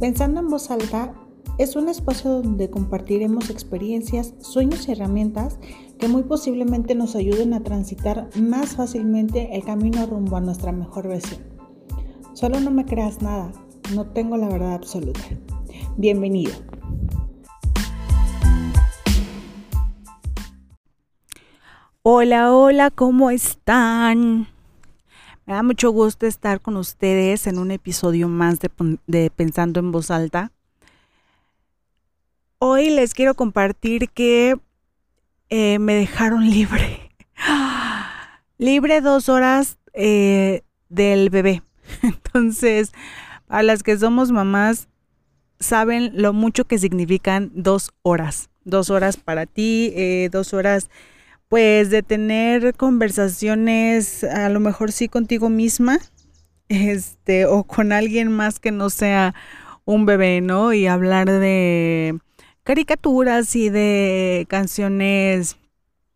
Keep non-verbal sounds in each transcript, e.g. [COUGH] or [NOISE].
Pensando en voz alta es un espacio donde compartiremos experiencias, sueños y herramientas que muy posiblemente nos ayuden a transitar más fácilmente el camino rumbo a nuestra mejor versión. Solo no me creas nada, no tengo la verdad absoluta. Bienvenido. Hola, hola, ¿cómo están? Me da mucho gusto estar con ustedes en un episodio más de, Pensando en Voz Alta. Hoy les quiero compartir que eh, me dejaron [LAUGHS] libre. libre dos horas eh, del bebé. [LAUGHS] Entonces, a las que somos mamás, saben lo mucho que significan dos horas. Dos horas para ti, eh, dos horas pues de tener conversaciones a lo mejor sí contigo misma, este, o con alguien más que no sea un bebé, ¿no? Y hablar de caricaturas y de canciones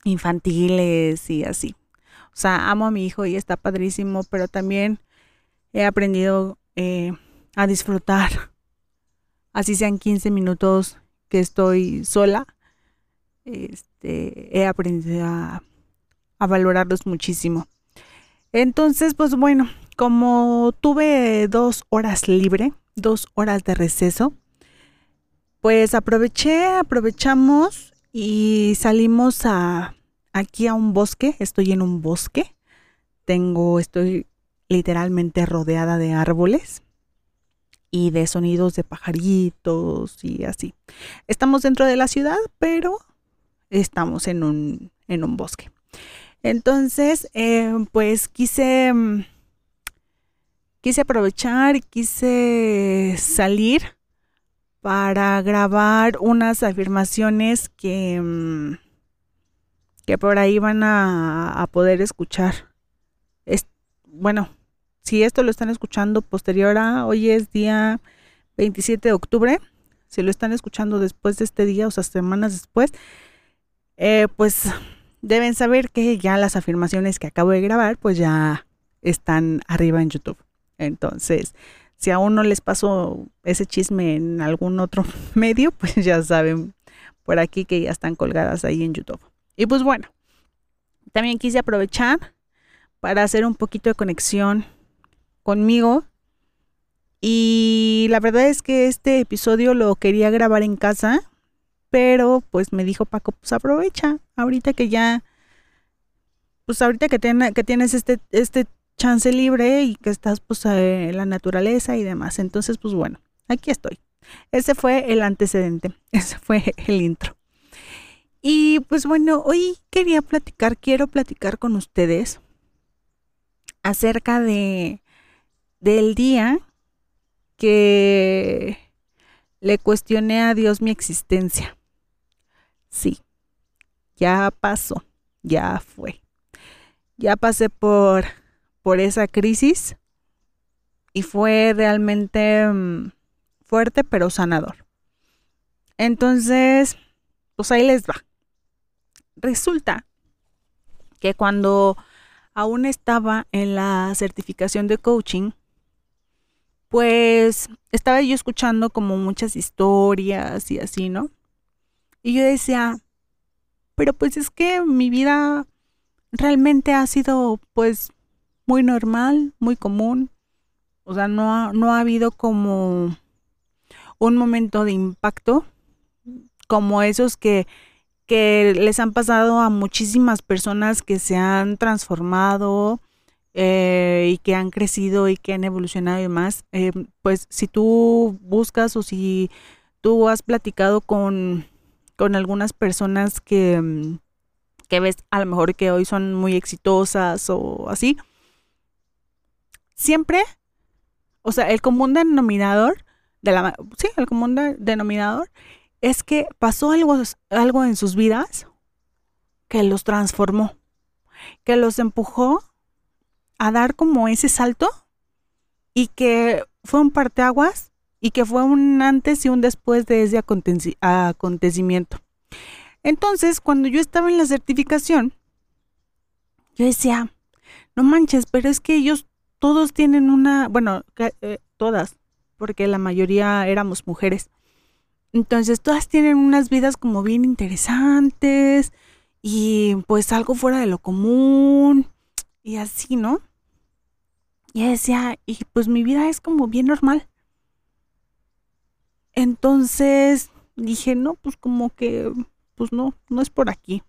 infantiles y así. O sea, amo a mi hijo y está padrísimo, pero también he aprendido eh, a disfrutar, así sean 15 minutos que estoy sola, este, he aprendido a, a valorarlos muchísimo. Entonces, pues bueno, como tuve dos horas libre, dos horas de receso, pues aproveché, aprovechamos y salimos a aquí a un bosque. Estoy en un bosque. Tengo, estoy literalmente rodeada de árboles y de sonidos de pajaritos y así. Estamos dentro de la ciudad, pero estamos en un, en un bosque. Entonces, eh, pues quise, mm, quise aprovechar, quise salir para grabar unas afirmaciones que, mm, que por ahí van a, poder escuchar. Es, bueno, si esto lo están escuchando posterior a hoy es día 27 de octubre, si lo están escuchando después de este día, o sea, semanas después, eh, pues deben saber que ya las afirmaciones que acabo de grabar, pues ya están arriba en YouTube. Entonces, si aún no les pasó ese chisme en algún otro [LAUGHS] medio, pues ya saben por aquí que ya están colgadas ahí en YouTube. Y pues bueno, también quise aprovechar para hacer un poquito de conexión conmigo. Y la verdad es que este episodio lo quería grabar en casa pero pues me dijo Paco, pues aprovecha, ahorita que ya, pues ahorita que, que tienes este, este chance libre y que estás pues en la naturaleza y demás. Entonces, pues bueno, aquí estoy. Ese fue el antecedente, [LAUGHS] ese fue el intro. Y pues bueno, hoy quería platicar, quiero platicar con ustedes acerca de del día que le cuestioné a Dios mi existencia. Sí, ya pasó, ya fue. Ya pasé por, por esa crisis y fue realmente mm, fuerte pero sanador. Entonces, pues ahí les va. Resulta que cuando aún estaba en la certificación de coaching, pues estaba yo escuchando como muchas historias y así, ¿no? Y yo decía, pero pues es que mi vida realmente ha sido pues muy normal, muy común. O sea, no ha, no ha habido como un momento de impacto como esos que, que les han pasado a muchísimas personas que se han transformado eh, y que han crecido y que han evolucionado y demás. Eh, pues si tú buscas o si tú has platicado con con algunas personas que, mm, que ves a lo mejor que hoy son muy exitosas o así. Siempre, o sea, el común denominador de la sí, el común denominador es que pasó algo, algo en sus vidas que los transformó, que los empujó a dar como ese salto y que fue un parteaguas y que fue un antes y un después de ese acontecimiento. Entonces, cuando yo estaba en la certificación, yo decía, no manches, pero es que ellos todos tienen una, bueno, eh, todas, porque la mayoría éramos mujeres. Entonces todas tienen unas vidas como bien interesantes y pues algo fuera de lo común y así, ¿no? Y decía, y pues mi vida es como bien normal. Entonces dije, no, pues como que, pues no, no es por aquí.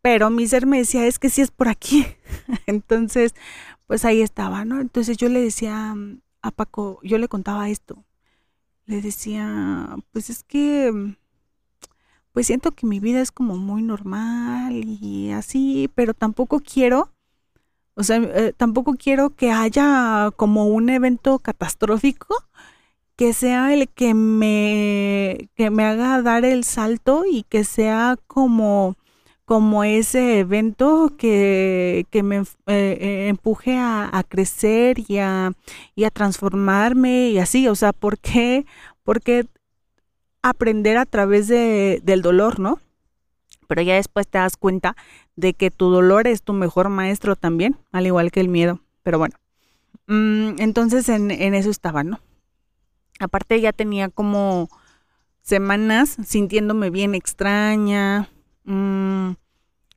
Pero mi ser me decía, es que sí es por aquí. [LAUGHS] Entonces, pues ahí estaba, ¿no? Entonces yo le decía a Paco, yo le contaba esto. Le decía, pues es que, pues siento que mi vida es como muy normal y así, pero tampoco quiero o sea, eh, tampoco quiero que haya como un evento catastrófico que sea el que me, que me haga dar el salto y que sea como, como ese evento que, que me eh, eh, empuje a, crecer y a, y a transformarme y así. O sea, ¿por qué, por qué aprender a través de, del dolor, no? Pero ya después te das cuenta de que tu dolor es tu mejor maestro también, al igual que el miedo. Pero bueno, mm, entonces en, eso estaba, ¿no? Aparte ya tenía como semanas sintiéndome bien extraña, mm,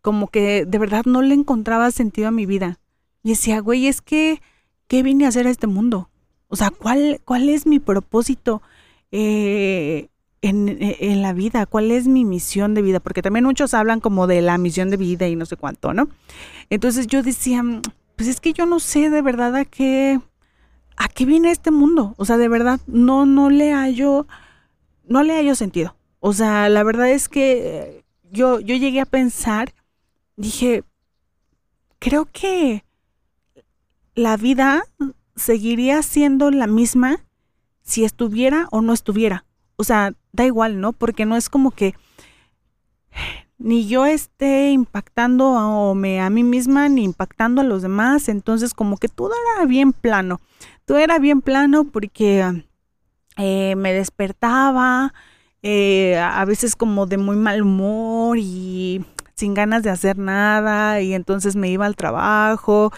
como que de verdad no le encontraba sentido a mi vida. Y decía, güey, es que, ¿qué vine a hacer a este mundo? O sea, ¿cuál, cuál es mi propósito? Eh, e, en, la vida, cuál es mi misión de vida, porque también muchos hablan como de la misión de vida y no sé cuánto, ¿no? Entonces yo decía, mm, pues es que yo no sé de verdad a qué, a qué viene este mundo, o sea, de verdad, no, no le hallo, no le hallo sentido. O sea, la verdad es que yo, yo llegué a pensar, dije, creo que la vida seguiría siendo la misma si estuviera o no estuviera. O sea, da igual, ¿no? Porque no es como que ni yo esté impactando a, a mí misma ni impactando a los demás, entonces como que todo era bien plano, todo era bien plano porque eh, me despertaba eh, a veces como de muy mal humor y sin ganas de hacer nada y entonces me iba al trabajo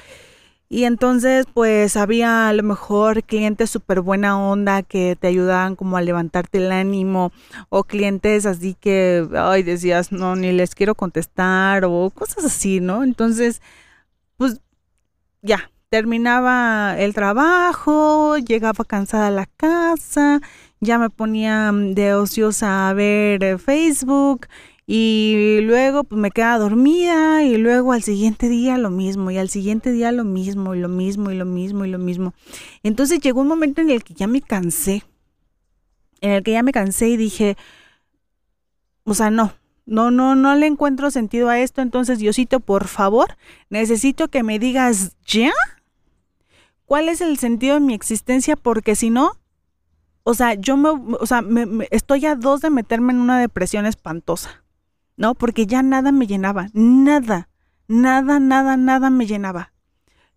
y entonces, pues había a lo mejor clientes súper buena onda que te ayudaban como a levantarte el ánimo, o clientes así que, ay, decías, no, ni les quiero contestar, o cosas así, ¿no? Entonces, pues ya, terminaba el trabajo, llegaba cansada a la casa, ya me ponía de ociosa a ver eh, Facebook y luego pues me quedaba dormida y luego al siguiente día lo mismo y al siguiente día lo mismo y lo mismo y lo mismo y lo mismo. Entonces llegó un momento en el que ya me cansé, en el que ya me cansé y dije, o sea, no, no, no, no le encuentro sentido a esto, entonces Diosito, por favor, necesito que me digas ya cuál es el sentido de mi existencia porque si no, o sea, yo me, o sea, me, estoy a dos de meterme en una depresión espantosa. ¿no? Porque ya nada me llenaba, nada, nada, nada, nada me llenaba.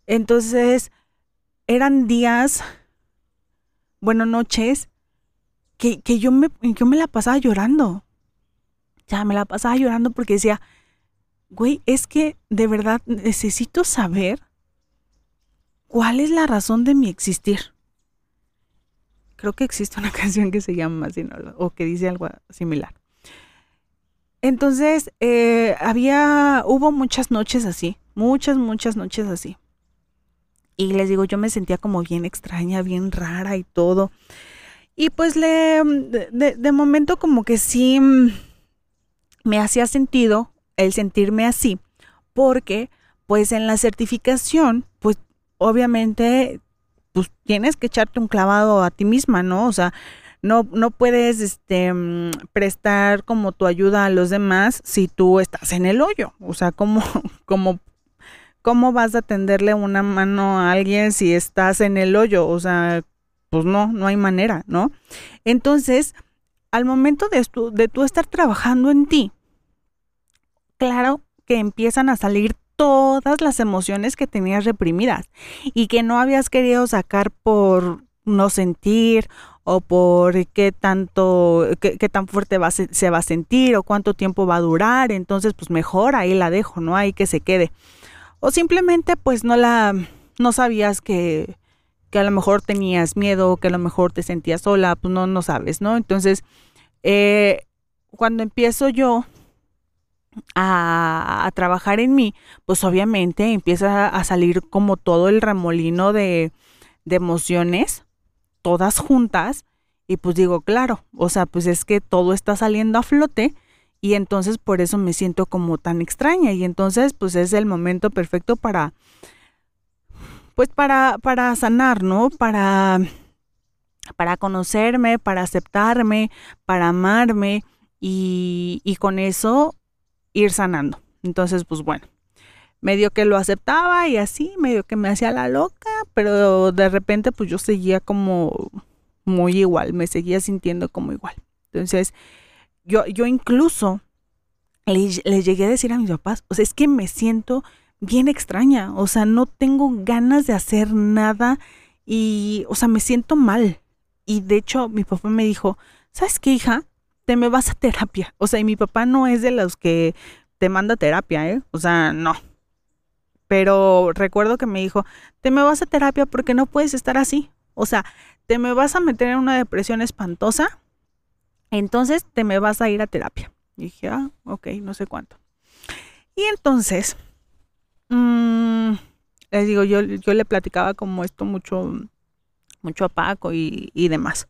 Entonces, eran días, bueno, noches, que, que yo, me, yo me la pasaba llorando. Ya me la pasaba llorando porque decía, güey, es que de verdad necesito saber cuál es la razón de mi existir. Creo que existe una [LAUGHS] canción que se llama así, o que dice algo similar. Entonces, eh, había, hubo muchas noches así, muchas, muchas noches así. Y les digo, yo me sentía como bien extraña, bien rara y todo. Y pues le, de, de momento como que sí mm, me hacía sentido el sentirme así, porque pues en la certificación, pues obviamente, pues tienes que echarte un clavado a ti misma, ¿no? O sea, no, no puedes este, mm, prestar como tu ayuda a los demás si tú estás en el hoyo. O sea, ¿cómo, [LAUGHS] cómo, cómo vas a tenderle una mano a alguien si estás en el hoyo? O sea, pues no, no hay manera, ¿no? Entonces, al momento de, de tú estar trabajando en ti, claro que empiezan a salir todas las emociones que tenías reprimidas y que no habías querido sacar por no sentir o por qué tanto, qué, tan fuerte va se va a sentir o cuánto tiempo va a durar, entonces pues mejor ahí la dejo, ¿no? Ahí que se quede. O simplemente pues no la, no sabías que, que a lo mejor tenías miedo, que a lo mejor te sentías sola, pues no, no sabes, ¿no? Entonces, eh, cuando empiezo yo a, trabajar en mí, pues obviamente empieza a salir como todo el remolino de, de emociones, todas juntas, y pues digo, claro, o sea, pues es que todo está saliendo a flote y entonces por eso me siento como tan extraña y entonces pues es el momento perfecto para pues para para sanar, ¿no? Para para conocerme, para aceptarme, para amarme y, y con eso ir sanando. Entonces, pues bueno, medio que lo aceptaba y así, medio que me hacía la loca, pero de repente pues yo seguía como muy igual, me seguía sintiendo como igual. Entonces, yo, yo incluso le, llegué a decir a mis papás, o sea, es que me siento bien extraña, o sea, no tengo ganas de hacer nada y, o sea, me siento mal. Y de hecho, mi papá me dijo, ¿sabes qué, hija? Te me vas a terapia. O sea, y mi papá no es de los que te manda terapia, ¿eh? O sea, no. Pero recuerdo que me dijo, te me vas a terapia porque no puedes estar así. O sea, te me vas a meter en una depresión espantosa, entonces te me vas a ir a terapia. Y dije, ah, ok, no sé cuánto. Y entonces, mmm, les digo, yo, yo le platicaba como esto mucho, mucho a Paco y, y demás.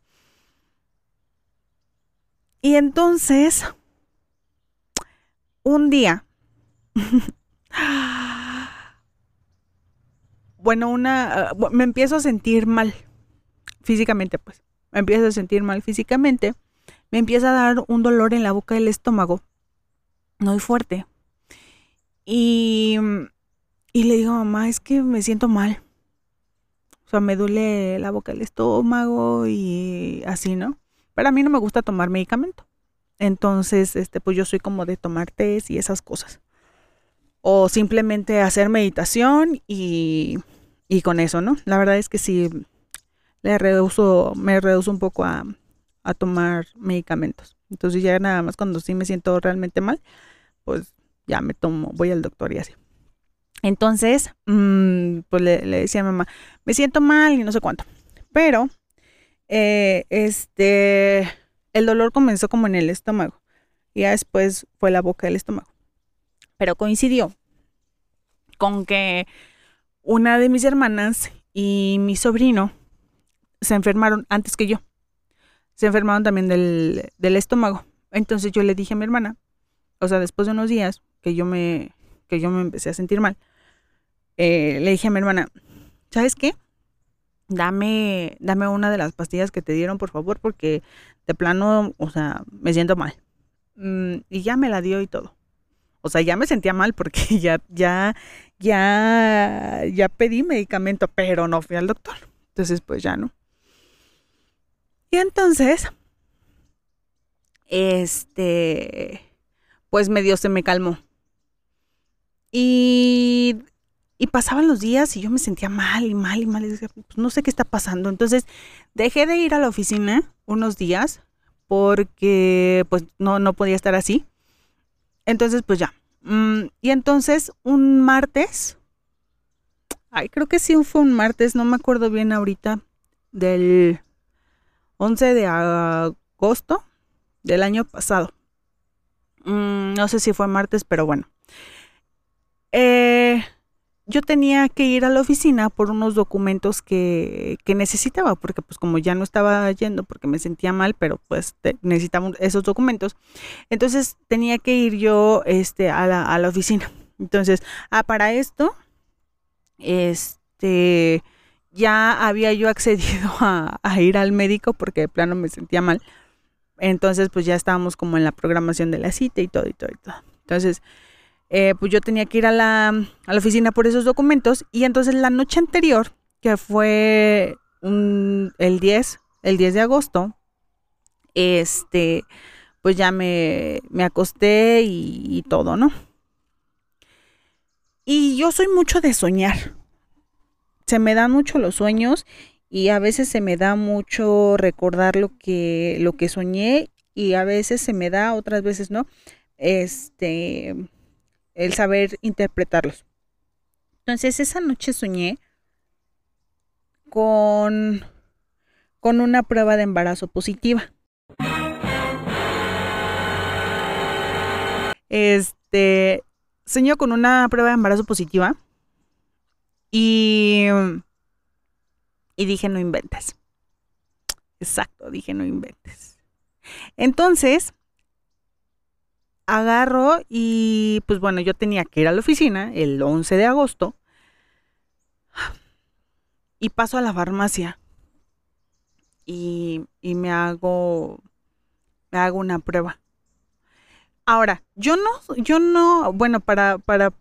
Y entonces, un día, [LAUGHS] bueno, una, me empiezo a sentir mal físicamente, pues. Me empiezo a sentir mal físicamente. Me empieza a dar un dolor en la boca del estómago. Muy fuerte. Y, y le digo, mamá, es que me siento mal. O sea, me duele la boca del estómago y así, ¿no? Pero a mí no me gusta tomar medicamento. Entonces, este, pues yo soy como de tomar test y esas cosas. O simplemente hacer meditación y, y con eso, ¿no? La verdad es que sí, le reduzo, me reduzo un poco a, tomar medicamentos. Entonces ya nada más cuando sí me siento realmente mal, pues ya me tomo, voy al doctor y así. Entonces, mm, pues le, decía a mamá, me siento mal y no sé cuánto. Pero, eh, este, el dolor comenzó como en el estómago. Y ya después fue la boca del estómago. Pero coincidió con que una de mis hermanas y mi sobrino se enfermaron antes que yo. Se enfermaron también del, estómago. Entonces yo le dije a mi hermana, o sea, después de unos días que yo me, que yo me empecé a sentir mal, eh, le dije a mi hermana, ¿sabes qué? Dame, dame una de las pastillas que te dieron, por favor, porque de plano, o sea, me siento mal. Mm, y ya me la dio y todo. O sea, ya me sentía mal porque [LAUGHS] ya, ya, ya, ya pedí medicamento, pero no fui al doctor. Entonces, pues ya no. Y entonces, este, pues medio se me calmó. Y, y pasaban los días y yo me sentía mal y mal y mal. Y decía, pues no sé qué está pasando. Entonces, dejé de ir a la oficina unos días porque pues no, no podía estar así. Entonces, pues ya. Mm, y entonces, un martes, ay, creo que sí fue un martes, no me acuerdo bien ahorita, del 11 de agosto del año pasado. Mm, no sé si fue martes, pero bueno. Eh, yo tenía que ir a la oficina por unos documentos que, necesitaba, porque pues como ya no estaba yendo porque me sentía mal, pero pues necesitaba esos documentos, entonces tenía que ir yo este, a, la, a la oficina. Entonces, ah, para esto, este, ya había yo accedido [LAUGHS] a, ir al médico porque de plano me sentía mal. Entonces, pues ya estábamos como en la programación de la cita y todo y todo y todo. Entonces, eh, pues yo tenía que ir a la, a la oficina por esos documentos y entonces la noche anterior, que fue el 10, el 10 de agosto, este, pues ya me, me acosté y todo, ¿no? Y yo soy mucho de soñar se me dan mucho los sueños y a veces se me da mucho recordar lo que, lo que soñé y a veces se me da, otras veces no, este, el saber interpretarlos. Entonces esa noche soñé con, con una prueba de embarazo positiva. Este, sueño con una prueba de embarazo positiva y, y dije, no inventes. Exacto, dije, no inventes. Entonces, agarro y pues bueno, yo tenía que ir a la oficina el 11 de agosto y paso a la farmacia y, y me hago me hago una prueba. Ahora, yo no, yo no, bueno, para, para,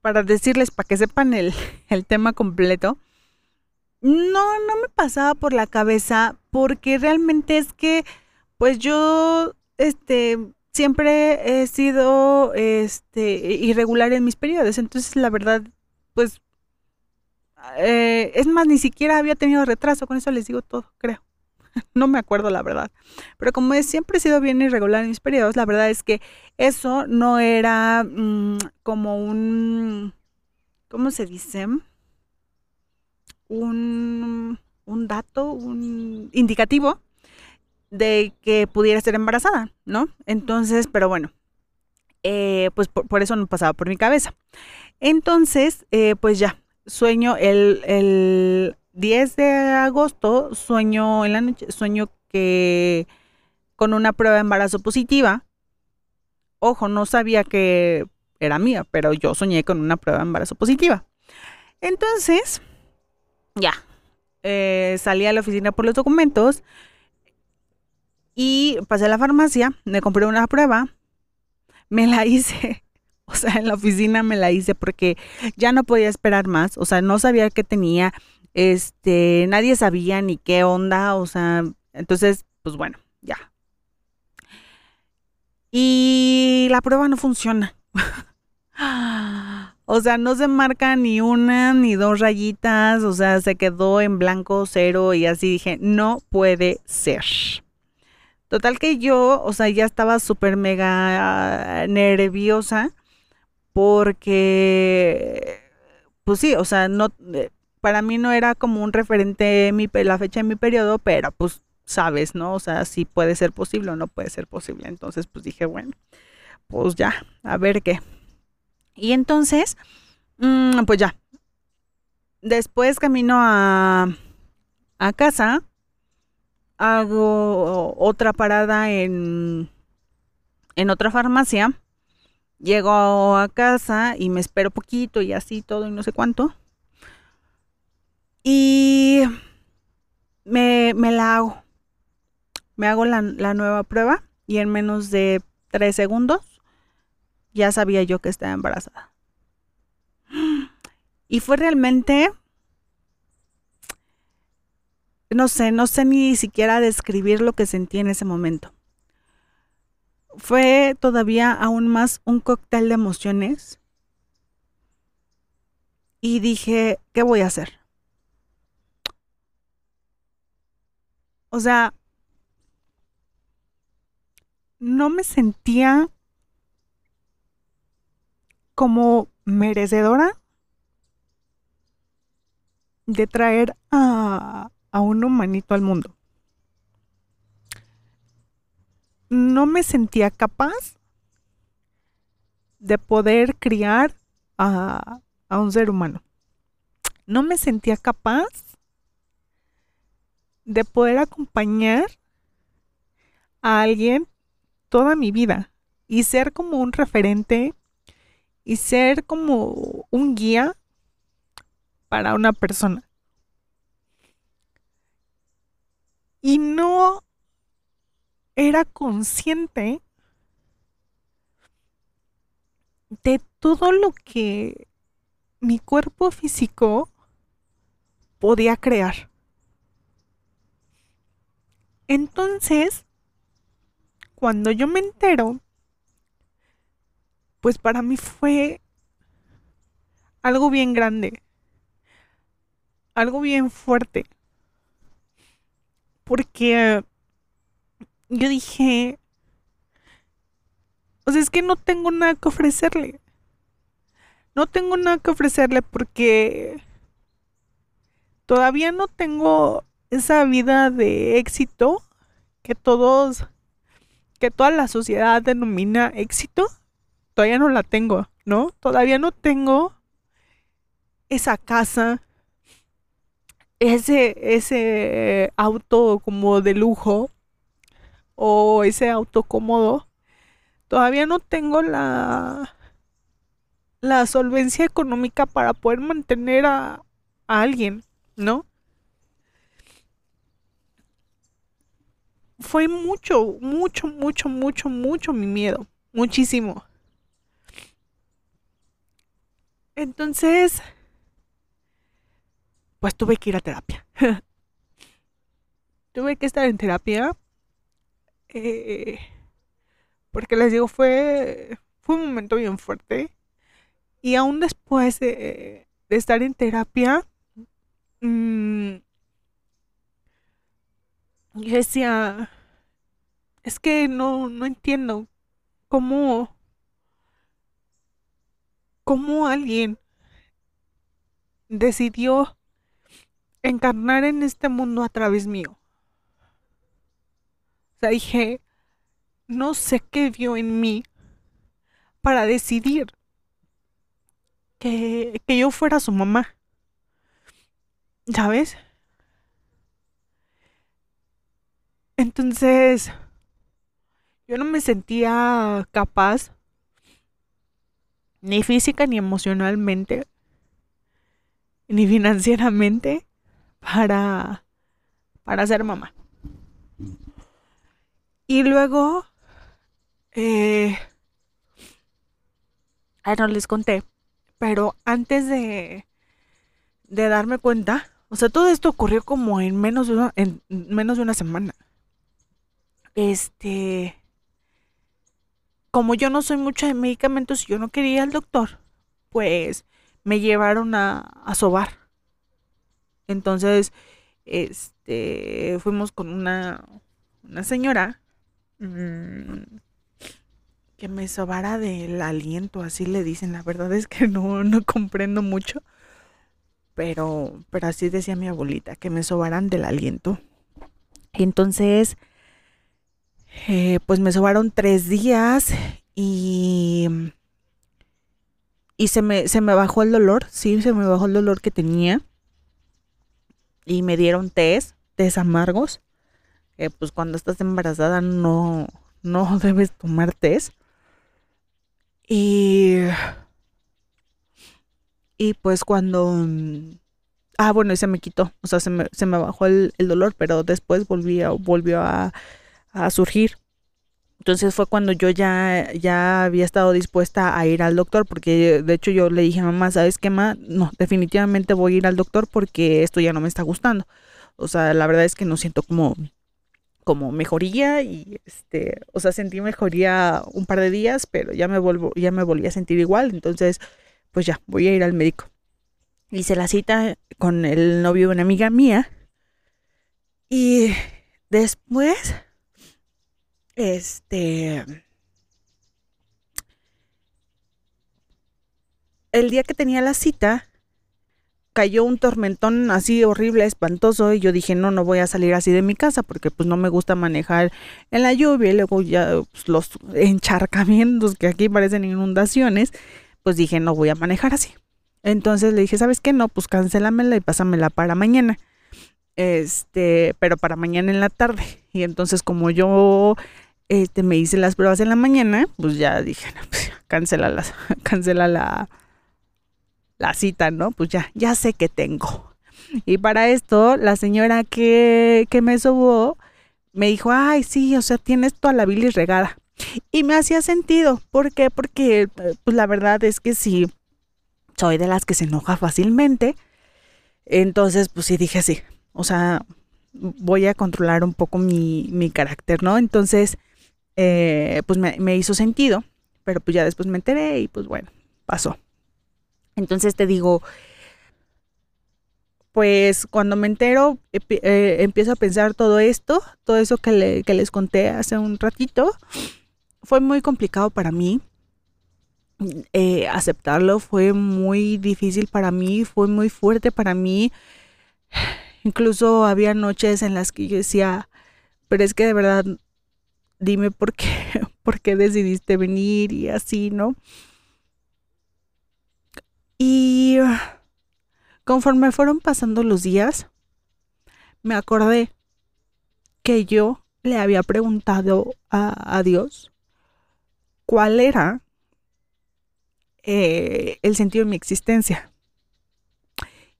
para decirles, para que sepan el, [LAUGHS] el tema completo, no, no me pasaba por la cabeza porque realmente es que, pues yo, este, siempre he sido este, irregular en mis periodos. Entonces, la verdad, pues, eh, es más, ni siquiera había tenido retraso. Con eso les digo todo, creo. [LAUGHS] no me acuerdo la verdad. Pero como es, siempre he sido bien irregular en mis periodos, la verdad es que eso no era mm, como un, ¿cómo se dice? Un dato, un indicativo de que pudiera ser embarazada, ¿no? Entonces, pero bueno, eh, pues por, eso no pasaba por mi cabeza. Entonces, eh, pues ya, sueño el, el 10 de agosto, sueño en la noche, sueño que con una prueba de embarazo positiva, ojo, no sabía que era mía, pero yo soñé con una prueba de embarazo positiva. Entonces, ya, eh, salí a la oficina por los documentos, y pasé a la farmacia, me compré una prueba, me la hice, [LAUGHS] o sea, en la oficina me la hice porque ya no podía esperar más, o sea, no sabía qué tenía, este, nadie sabía ni qué onda, o sea, entonces, pues bueno, ya. Y la prueba no funciona. [LAUGHS] o sea, no se marca ni una ni dos rayitas, o sea, se quedó en blanco cero y así dije, no puede ser. Total que yo, o sea, ya estaba súper mega nerviosa porque, pues sí, o sea, no, eh, para mí no era como un referente mi, la fecha de mi periodo, pero pues sabes, ¿no? O sea, si puede ser posible o no puede ser posible. Entonces, pues dije, bueno, pues ya, a ver qué. Y entonces, mm, pues ya. Después camino a, a casa hago otra parada en, en otra farmacia. Llego a casa y me espero poquito y así todo y no sé cuánto. Y me, me la hago. Me hago la, la nueva prueba y en menos de tres segundos ya sabía yo que estaba embarazada. Y fue realmente no sé, no sé ni siquiera describir lo que sentí en ese momento. Fue todavía aún más un cóctel de emociones. Y dije, ¿qué voy a hacer? O sea, no me sentía como merecedora de traer a, a un humanito al mundo. No me sentía capaz de poder criar a, a un ser humano. No me sentía capaz de poder acompañar a alguien toda mi vida y ser como un referente y ser como un guía para una persona. Y no era consciente de todo lo que mi cuerpo físico podía crear. Entonces, cuando yo me entero, pues para mí fue algo bien grande, algo bien fuerte porque yo dije, o sea, es que no tengo nada que ofrecerle. No tengo nada que ofrecerle porque todavía no tengo esa vida de éxito que todos, que toda la sociedad denomina éxito. Todavía no la tengo, ¿no? Todavía no tengo esa casa, ese, ese auto como de lujo o ese auto cómodo. Todavía no tengo la, la solvencia económica para poder mantener a, a alguien, ¿no? Fue mucho, mucho, mucho, mucho, mucho mi miedo. Muchísimo. Entonces, pues tuve que ir a terapia. [LAUGHS] tuve que estar en terapia. Eh, porque les digo, fue, fue un momento bien fuerte. Y aún después de, estar en terapia, mmm, yo decía, es que no, no entiendo cómo, cómo alguien decidió encarnar en este mundo a través mío. O sea, dije, no sé qué vio en mí para decidir que, que yo fuera su mamá. ¿Sabes? Entonces, yo no me sentía capaz, ni física ni emocionalmente, ni financieramente, para, para ser mamá. Y luego, eh, ah, no les conté, pero antes de, de darme cuenta, o sea, todo esto ocurrió como en menos de una, en menos de una semana. Este, como yo no soy mucho de medicamentos y yo no quería al doctor, pues me llevaron a, a sobar. Entonces, este, fuimos con una, una señora mm, que me sobara del aliento, así le dicen. La verdad es que no, no comprendo mucho. Pero, pero así decía mi abuelita, que me sobaran del aliento. Entonces, eh, pues me sobaron tres días y, y se, me, se me bajó el dolor, sí, se me bajó el dolor que tenía. Y me dieron test, test amargos. Que pues cuando estás embarazada no, no [LAUGHS] debes tomar test. Y, y pues cuando... Ah, bueno, y se me quitó. O sea, se me, se me bajó el, el dolor, pero después volvió, volvió a, a surgir. Entonces fue cuando yo ya, ya había estado dispuesta a ir al doctor, porque de hecho yo le dije a mamá, ¿sabes qué, ma? No, definitivamente voy a ir al doctor porque esto ya no me está gustando. O sea, la verdad es que no siento como, como mejoría y este, o sea, sentí mejoría un par de días, pero ya me vuelvo, ya me volví a sentir igual, entonces, pues ya, voy a ir al médico. Hice la cita con el novio de una amiga mía y después este. El día que tenía la cita, cayó un tormentón así horrible, espantoso, y yo dije, no, no voy a salir así de mi casa porque pues no me gusta manejar en la lluvia y luego ya pues, los encharcamientos que aquí parecen inundaciones, pues dije, no voy a manejar así. Entonces le dije, ¿sabes qué? No, pues cancélamela y pásamela para mañana. Este, pero para mañana en la tarde. Y entonces como yo este, me hice las pruebas en la mañana, pues ya dije, pues cancela, la, [LAUGHS] cancela la, la cita, ¿no? Pues ya, ya sé que tengo. Y para esto, la señora que, que me sobó me dijo, ay, sí, o sea, tienes toda la bilis regada. Y me hacía sentido. ¿Por qué? Porque, pues la verdad es que sí, soy de las que se enoja fácilmente. Entonces, pues sí dije sí. O sea, voy a controlar un poco mi, mi carácter, ¿no? Entonces, eh, pues me, hizo sentido, pero pues ya después me enteré y pues bueno, pasó. Entonces te digo, pues cuando me entero, eh, empiezo a pensar todo esto, todo eso que, les conté hace un ratito, fue muy complicado para mí. Eh, aceptarlo fue muy difícil para mí, fue muy fuerte para mí. Incluso había noches en las que yo decía, pero es que de verdad, dime por qué, [LAUGHS] por qué decidiste venir y así, ¿no? Y conforme fueron pasando los días, me acordé que yo le había preguntado a, a Dios cuál era eh, el sentido de mi existencia.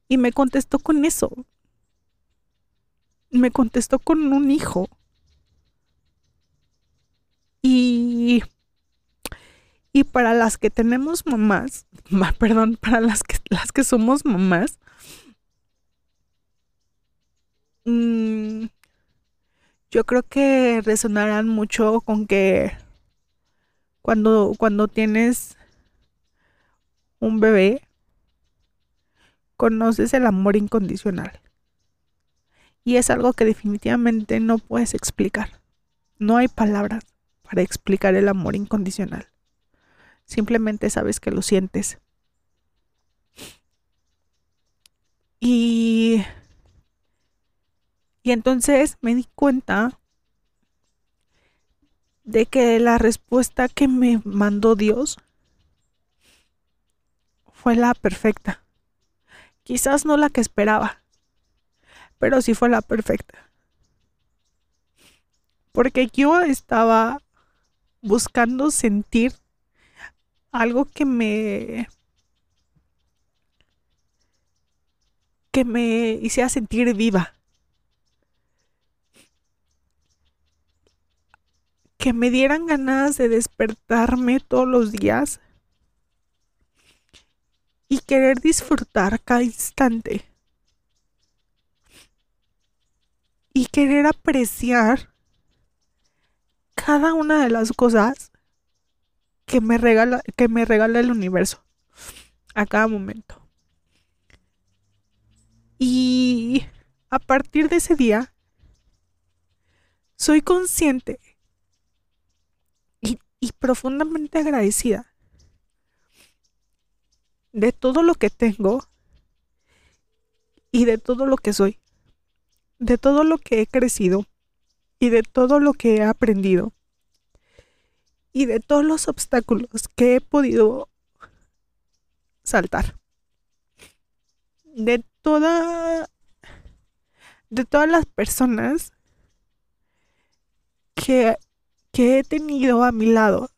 Y me contestó con eso. Me contestó con un hijo. Y, y para las que tenemos mamás, [LAUGHS] perdón, para las que, las que somos mamás, mmm, yo creo que resonarán mucho con que cuando, cuando tienes un bebé, conoces el amor incondicional. Y es algo que definitivamente no puedes explicar. No hay palabras para explicar el amor incondicional. Simplemente sabes que lo sientes. Y, y entonces me di cuenta de que la respuesta que me mandó Dios fue la perfecta. Quizás no la que esperaba, pero sí fue la perfecta. Porque yo estaba buscando sentir algo que me que me hiciera sentir viva. Que me dieran ganas de despertarme todos los días y querer disfrutar cada instante. Y querer apreciar cada una de las cosas que me regala, que me regala el universo a cada momento. Y a partir de ese día, soy consciente y, y profundamente agradecida de todo lo que tengo y de todo lo que soy, de todo lo que he crecido y de todo lo que he aprendido y de todos los obstáculos que he podido saltar. De toda de todas las personas que, que he tenido a mi lado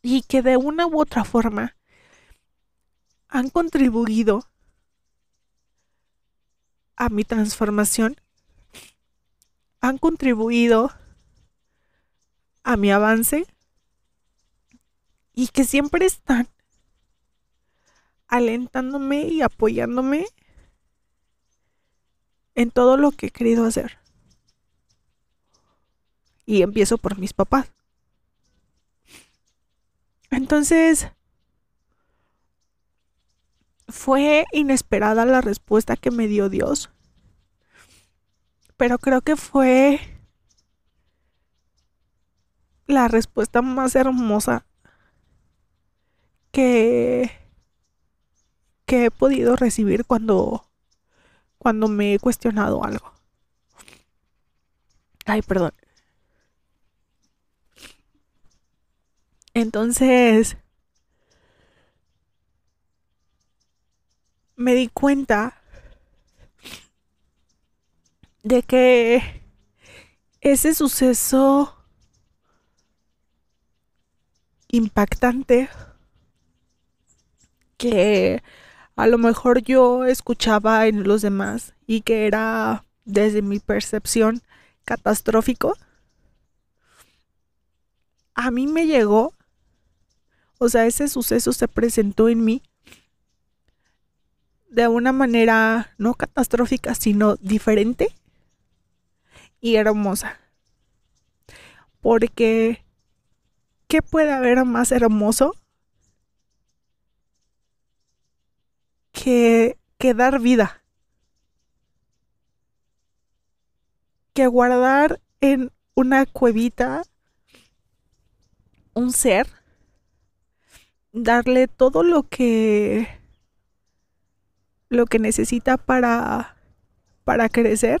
y que de una u otra forma han contribuido a mi transformación, han contribuido a mi avance y que siempre están alentándome y apoyándome en todo lo que he querido hacer. Y empiezo por mis papás. Entonces, fue inesperada la respuesta que me dio Dios. Pero creo que fue la respuesta más hermosa que, que he podido recibir cuando, cuando me he cuestionado algo. Ay, perdón. Entonces, me di cuenta de que ese suceso impactante que a lo mejor yo escuchaba en los demás y que era desde mi percepción catastrófico, a mí me llegó, o sea, ese suceso se presentó en mí de una manera no catastrófica, sino diferente y hermosa. Porque, ¿qué puede haber más hermoso que, dar vida? Que guardar en una cuevita un ser, darle todo lo que lo que necesita para, para crecer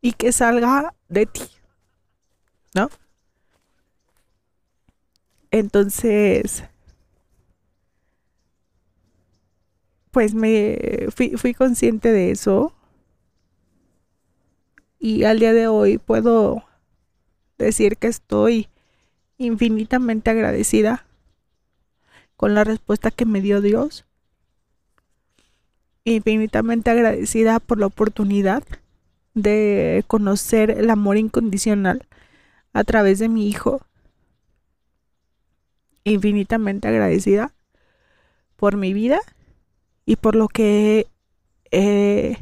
y que salga de ti, ¿no? Entonces, pues me fui, fui consciente de eso y al día de hoy puedo decir que estoy infinitamente agradecida con la respuesta que me dio Dios. Infinitamente agradecida por la oportunidad de conocer el amor incondicional a través de mi hijo. Infinitamente agradecida por mi vida y por lo que he,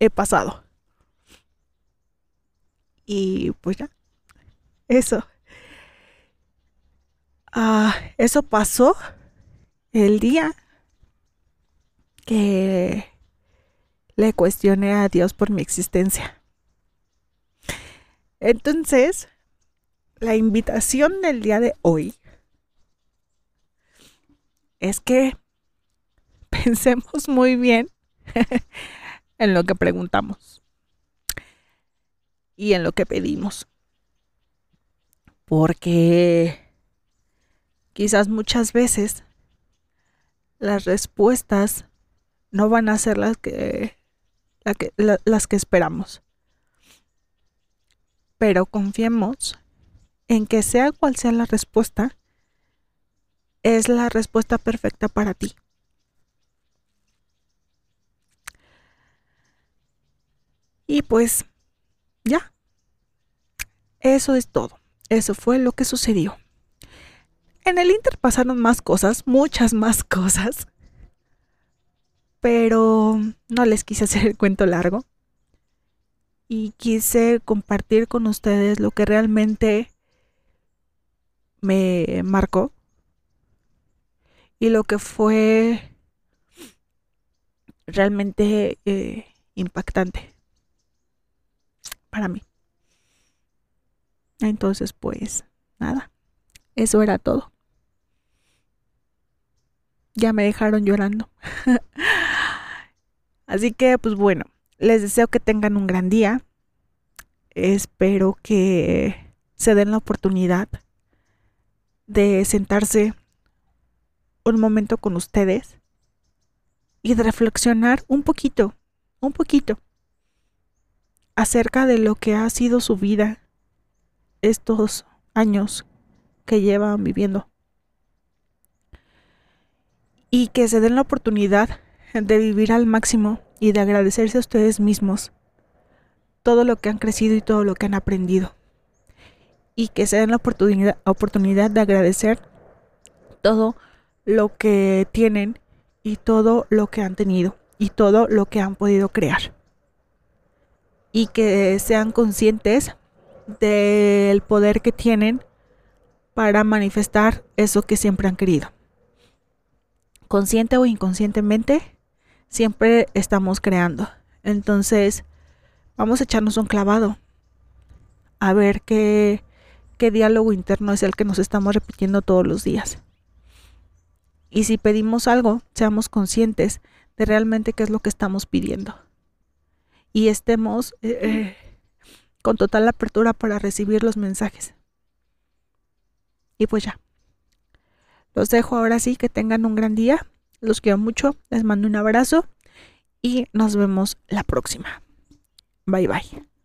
he pasado. Y pues ya, eso. Ah, eso pasó el día que le cuestioné a Dios por mi existencia. Entonces, la invitación del día de hoy es que [LAUGHS] pensemos muy bien [LAUGHS] en lo que preguntamos y en lo que pedimos. Porque quizás muchas veces las respuestas no van a ser las que, las que esperamos. Pero confiemos en que sea cual sea la respuesta, es la respuesta perfecta para ti. Y pues ya. Eso es todo. Eso fue lo que sucedió. En el Inter pasaron más cosas, muchas más cosas. Pero no les quise hacer el cuento largo. Y quise compartir con ustedes lo que realmente me marcó. Y lo que fue realmente eh, impactante para mí. Entonces, pues, nada, eso era todo. Ya me dejaron llorando. [LAUGHS] Así que, pues bueno, les deseo que tengan un gran día. Espero que se den la oportunidad de sentarse un momento con ustedes y de reflexionar un poquito, un poquito acerca de lo que ha sido su vida estos años que llevan viviendo. Y que se den la oportunidad de vivir al máximo y de agradecerse a ustedes mismos todo lo que han crecido y todo lo que han aprendido. Y que se den la oportunidad, oportunidad de agradecer todo lo que tienen y todo lo que han tenido y todo lo que han podido crear y que sean conscientes del poder que tienen para manifestar eso que siempre han querido. Consciente o inconscientemente, siempre estamos creando. Entonces, vamos a echarnos un clavado a ver qué, qué diálogo interno es el que nos estamos repitiendo todos los días. Y si pedimos algo, seamos conscientes de realmente qué es lo que estamos pidiendo y estemos eh, eh, con total apertura para recibir los mensajes. Y pues ya. Los dejo ahora sí, que tengan un gran día. Los quiero mucho. Les mando un abrazo y nos vemos la próxima. Bye bye.